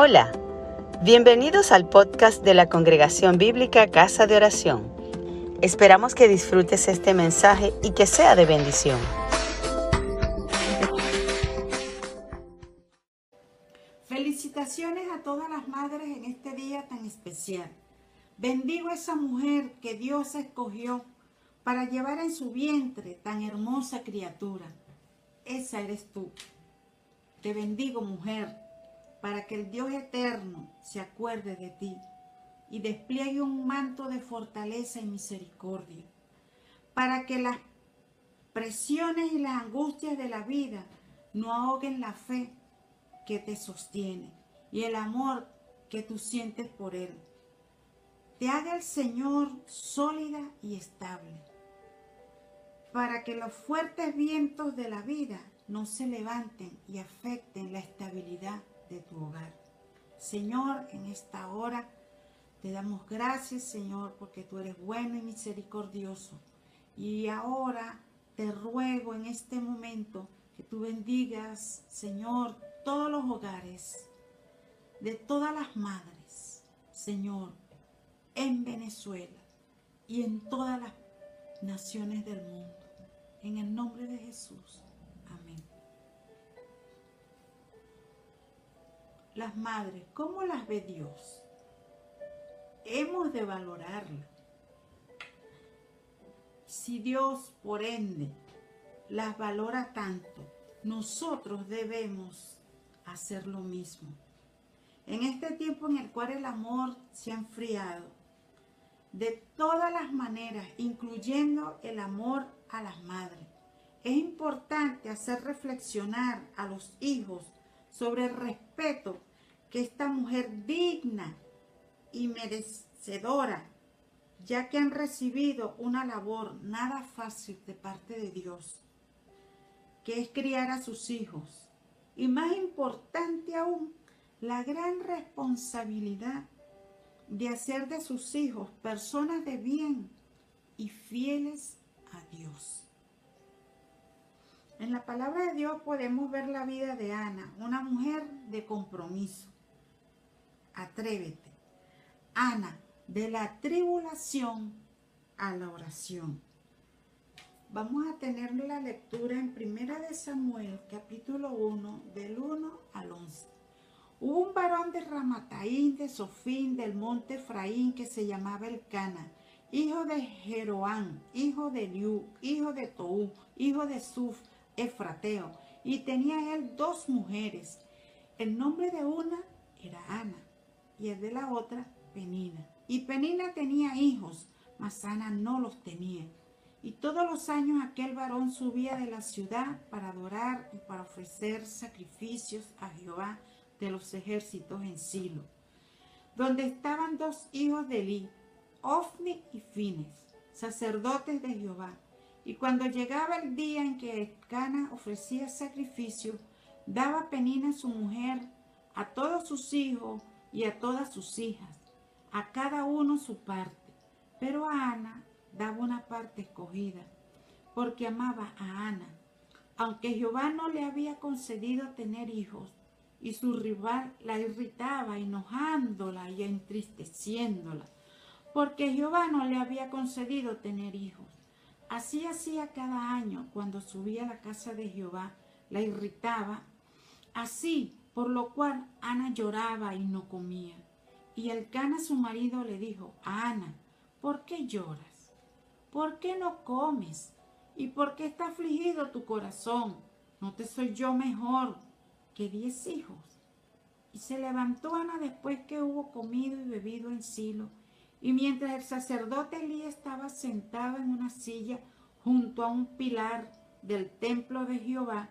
Hola, bienvenidos al podcast de la Congregación Bíblica Casa de Oración. Esperamos que disfrutes este mensaje y que sea de bendición. Felicitaciones a todas las madres en este día tan especial. Bendigo a esa mujer que Dios escogió para llevar en su vientre tan hermosa criatura. Esa eres tú. Te bendigo, mujer para que el Dios eterno se acuerde de ti y despliegue un manto de fortaleza y misericordia, para que las presiones y las angustias de la vida no ahoguen la fe que te sostiene y el amor que tú sientes por Él. Te haga el Señor sólida y estable, para que los fuertes vientos de la vida no se levanten y afecten la estabilidad de tu hogar. Señor, en esta hora te damos gracias, Señor, porque tú eres bueno y misericordioso. Y ahora te ruego en este momento que tú bendigas, Señor, todos los hogares de todas las madres, Señor, en Venezuela y en todas las naciones del mundo. En el nombre de Jesús. Las madres, ¿cómo las ve Dios? Hemos de valorarla. Si Dios, por ende, las valora tanto, nosotros debemos hacer lo mismo. En este tiempo en el cual el amor se ha enfriado, de todas las maneras, incluyendo el amor a las madres, es importante hacer reflexionar a los hijos sobre el respeto que esta mujer digna y merecedora, ya que han recibido una labor nada fácil de parte de Dios, que es criar a sus hijos. Y más importante aún, la gran responsabilidad de hacer de sus hijos personas de bien y fieles a Dios. En la palabra de Dios podemos ver la vida de Ana, una mujer de compromiso, atrévete. Ana, de la tribulación a la oración. Vamos a tener la lectura en Primera de Samuel, capítulo 1, del 1 al 11. Hubo un varón de Ramataín, de Sofín, del monte Efraín, que se llamaba Elcana, hijo de Jeroán, hijo de Liu, hijo de Tou, hijo de Suf, Efrateo, y tenía él dos mujeres. El nombre de una era Ana y el de la otra Penina. Y Penina tenía hijos, mas Ana no los tenía. Y todos los años aquel varón subía de la ciudad para adorar y para ofrecer sacrificios a Jehová de los ejércitos en Silo, donde estaban dos hijos de Eli, Ofni y Fines, sacerdotes de Jehová. Y cuando llegaba el día en que Cana ofrecía sacrificio, daba Penina su mujer a todos sus hijos y a todas sus hijas, a cada uno su parte. Pero a Ana daba una parte escogida, porque amaba a Ana, aunque Jehová no le había concedido tener hijos, y su rival la irritaba, enojándola y entristeciéndola, porque Jehová no le había concedido tener hijos. Así hacía cada año cuando subía a la casa de Jehová, la irritaba. Así por lo cual Ana lloraba y no comía. Y el Cana su marido le dijo, Ana, ¿por qué lloras? ¿Por qué no comes? ¿Y por qué está afligido tu corazón? ¿No te soy yo mejor que diez hijos? Y se levantó Ana después que hubo comido y bebido en Silo, y mientras el sacerdote Elí estaba sentado en una silla junto a un pilar del templo de Jehová,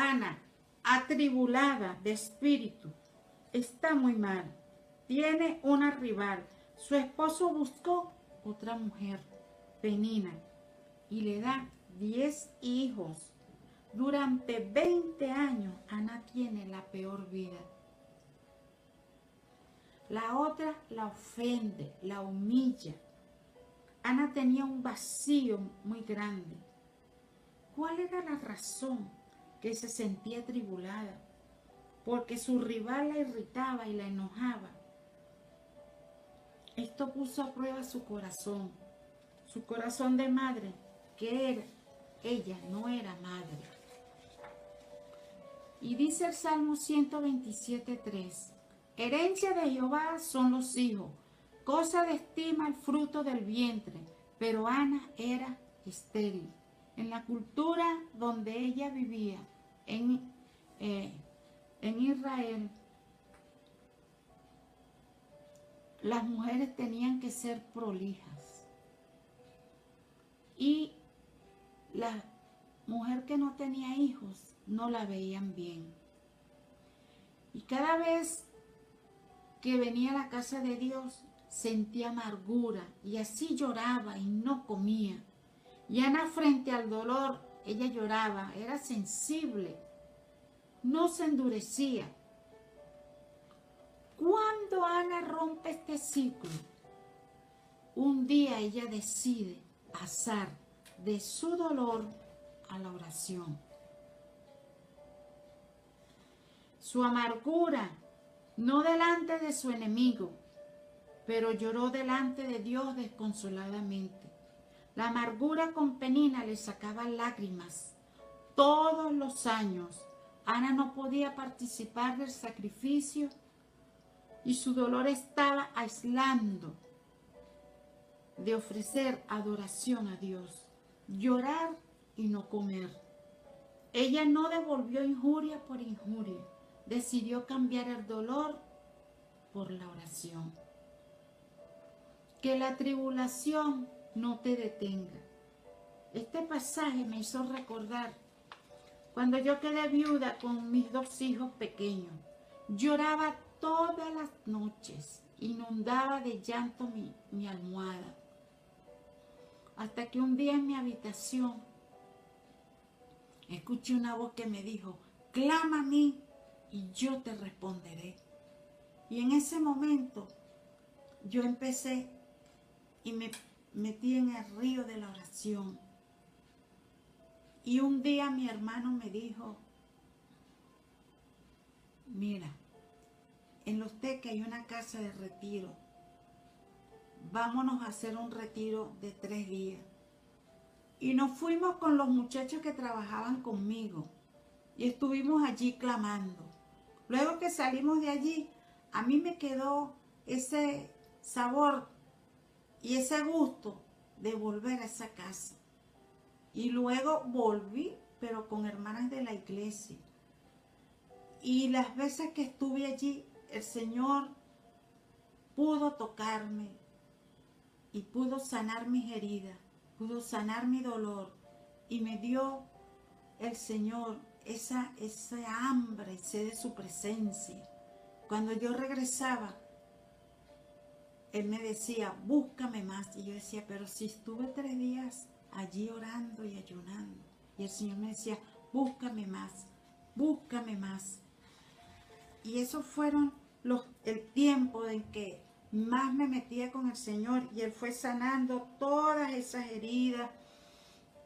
Ana, atribulada de espíritu, está muy mal. Tiene una rival. Su esposo buscó otra mujer, Penina, y le da 10 hijos. Durante 20 años, Ana tiene la peor vida. La otra la ofende, la humilla. Ana tenía un vacío muy grande. ¿Cuál era la razón que se sentía tribulada? Porque su rival la irritaba y la enojaba. Esto puso a prueba su corazón, su corazón de madre, que era, ella no era madre. Y dice el Salmo 127.3, herencia de Jehová son los hijos, cosa de estima el fruto del vientre, pero Ana era estéril. En la cultura donde ella vivía, en, eh, en Israel, las mujeres tenían que ser prolijas. Y la mujer que no tenía hijos no la veían bien. Y cada vez que venía a la casa de Dios sentía amargura y así lloraba y no comía. Y Ana frente al dolor, ella lloraba, era sensible, no se endurecía. Cuando Ana rompe este ciclo, un día ella decide pasar de su dolor a la oración. Su amargura, no delante de su enemigo, pero lloró delante de Dios desconsoladamente. La amargura con Penina le sacaba lágrimas. Todos los años, Ana no podía participar del sacrificio y su dolor estaba aislando de ofrecer adoración a Dios, llorar y no comer. Ella no devolvió injuria por injuria, decidió cambiar el dolor por la oración. Que la tribulación no te detenga. Este pasaje me hizo recordar cuando yo quedé viuda con mis dos hijos pequeños. Lloraba todas las noches, inundaba de llanto mi, almohada. Hasta que un día en mi habitación escuché una voz que me dijo, clama a mí y yo te responderé. Y en ese momento yo empecé y me metí en el río de la oración. Y un día mi hermano me dijo, mira, en Los Teques hay una casa de retiro. Vámonos a hacer un retiro de tres días. Y nos fuimos con los muchachos que trabajaban conmigo. Y estuvimos allí clamando. Luego que salimos de allí, a mí me quedó ese sabor y ese gusto de volver a esa casa. Y luego volví, pero con hermanas de la iglesia. Y las veces que estuve allí, el Señor pudo tocarme y pudo sanar mis heridas, pudo sanar mi dolor y me dio el Señor esa, esa hambre sed de su presencia. Cuando yo regresaba, Él me decía, búscame más. Y yo decía, pero si estuve tres días allí orando y ayunando. Y el Señor me decía, búscame más, búscame más. Y esos fueron los, el tiempo en que más me metía con el Señor y Él fue sanando todas esas heridas.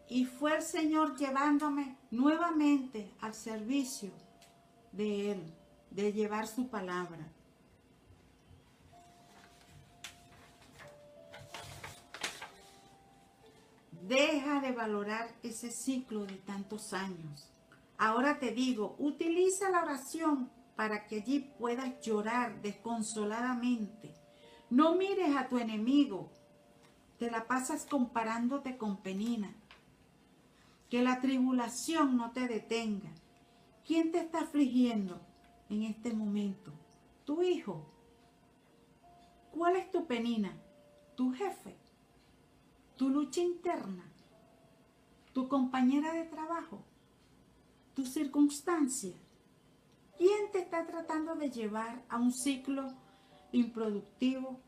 Y fue el Señor llevándome nuevamente al servicio de Él, de llevar su palabra. Deja de valorar ese ciclo de tantos años. Ahora te digo, utiliza la oración para que allí puedas llorar desconsoladamente. No mires a tu enemigo, te la pasas comparándote con Penina. Que la tribulación no te detenga. ¿Quién te está afligiendo en este momento? Tu hijo. ¿Cuál es tu penina? Tu jefe. Tu lucha interna. Tu compañera de trabajo. Tu circunstancia te está tratando de llevar a un ciclo improductivo,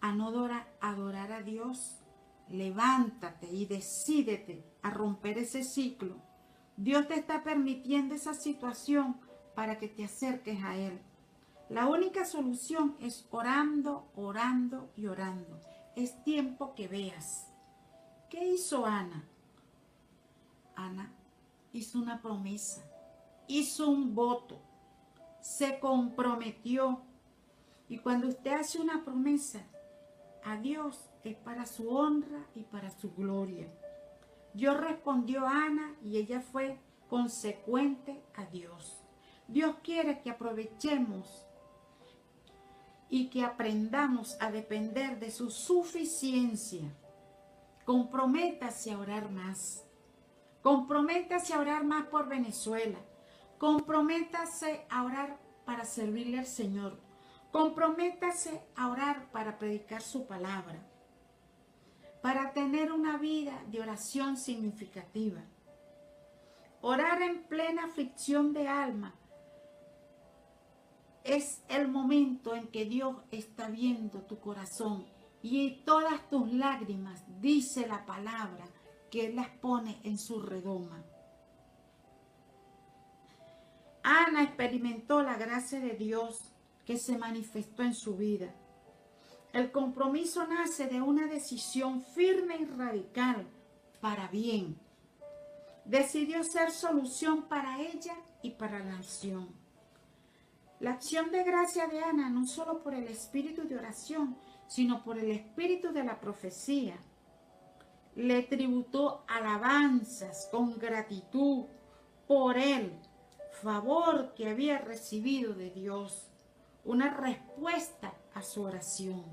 a no adorar a Dios, levántate y decídete a romper ese ciclo. Dios te está permitiendo esa situación para que te acerques a Él. La única solución es orando, orando y orando. Es tiempo que veas. ¿Qué hizo Ana? Ana hizo una promesa, hizo un voto, se comprometió. Y cuando usted hace una promesa a Dios es para su honra y para su gloria. Dios respondió a Ana y ella fue consecuente a Dios. Dios quiere que aprovechemos y que aprendamos a depender de su suficiencia. Comprométase a orar más. Comprométase a orar más por Venezuela. Comprométase a orar para servirle al Señor. Comprométase a orar para predicar su palabra. Para tener una vida de oración significativa. Orar en plena aflicción de alma es el momento en que Dios está viendo tu corazón y todas tus lágrimas, dice la palabra, que Él las pone en su redoma. Ana experimentó la gracia de Dios que se manifestó en su vida. El compromiso nace de una decisión firme y radical para bien. Decidió ser solución para ella y para la nación. La acción de gracia de Ana, no solo por el espíritu de oración, sino por el espíritu de la profecía, le tributó alabanzas con gratitud por el favor que había recibido de Dios, una respuesta a su oración.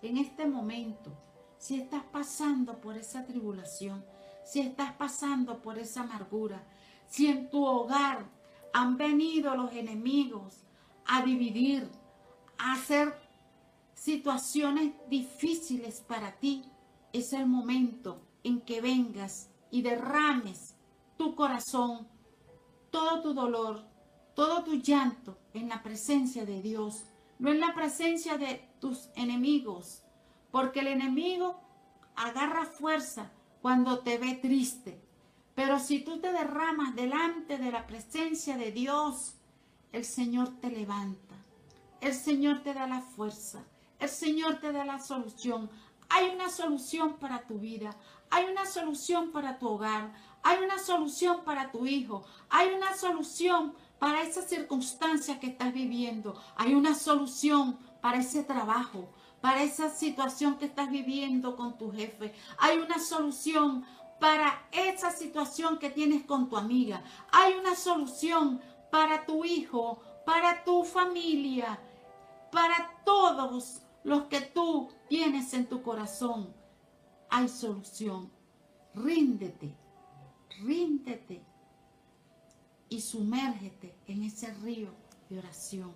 En este momento, si estás pasando por esa tribulación, si estás pasando por esa amargura, si en tu hogar han venido los enemigos a dividir, a hacer situaciones difíciles para ti, es el momento en que vengas y derrames tu corazón, todo tu dolor, todo tu llanto en la presencia de Dios, no en la presencia de tus enemigos, porque el enemigo agarra fuerza cuando te ve triste, pero si tú te derramas delante de la presencia de Dios, el Señor te levanta. El Señor te da la fuerza. El Señor te da la solución. Hay una solución para tu vida. Hay una solución para tu hogar. Hay una solución para tu hijo. Hay una solución para esa circunstancia que estás viviendo. Hay una solución para ese trabajo, para esa situación que estás viviendo con tu jefe. Hay una solución para esa situación que tienes con tu amiga. Hay una solución para tu hijo, para tu familia, para todos los que tú tienes en tu corazón. Hay solución. Ríndete, ríndete y sumérgete en ese río de oración.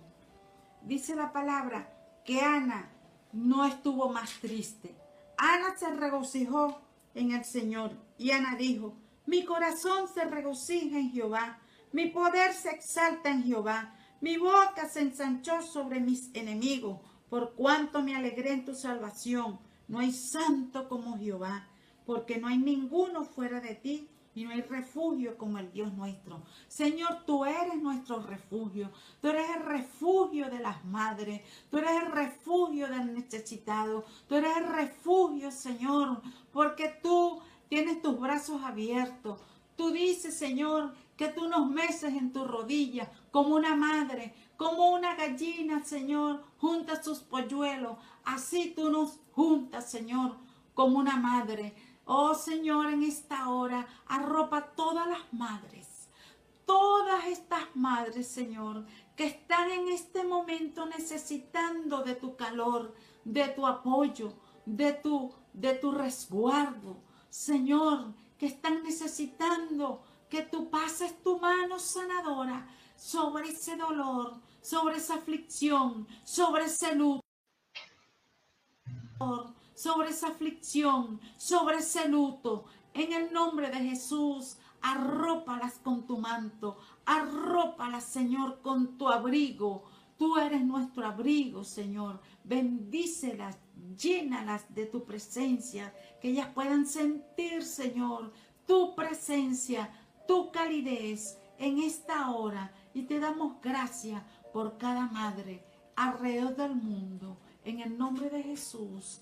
Dice la palabra que Ana no estuvo más triste. Ana se regocijó en el Señor. Y Ana dijo, mi corazón se regocija en Jehová, mi poder se exalta en Jehová, mi boca se ensanchó sobre mis enemigos, por cuanto me alegré en tu salvación. No hay santo como Jehová, porque no hay ninguno fuera de ti y no hay refugio como el Dios nuestro. Señor, tú eres nuestro refugio. Tú eres el refugio de las madres. Tú eres el refugio del necesitado. Tú eres el refugio, Señor, porque tú tienes tus brazos abiertos. Tú dices, Señor, que tú nos meces en tu rodilla como una madre, como una gallina, Señor, junta sus polluelos. Así tú nos juntas, Señor, como una madre. Oh Señor, en esta hora arropa todas las madres, todas estas madres, Señor, que están en este momento necesitando de tu calor, de tu apoyo, de tu, de tu resguardo. Señor, que están necesitando que tú pases tu mano sanadora sobre ese dolor, sobre esa aflicción, sobre ese luto sobre esa aflicción, sobre ese luto. En el nombre de Jesús, arrópalas con tu manto. Arrópalas, Señor, con tu abrigo. Tú eres nuestro abrigo, Señor. Bendícelas, llénalas de tu presencia, que ellas puedan sentir, Señor, tu presencia, tu calidez en esta hora. Y te damos gracias por cada madre alrededor del mundo. En el nombre de Jesús.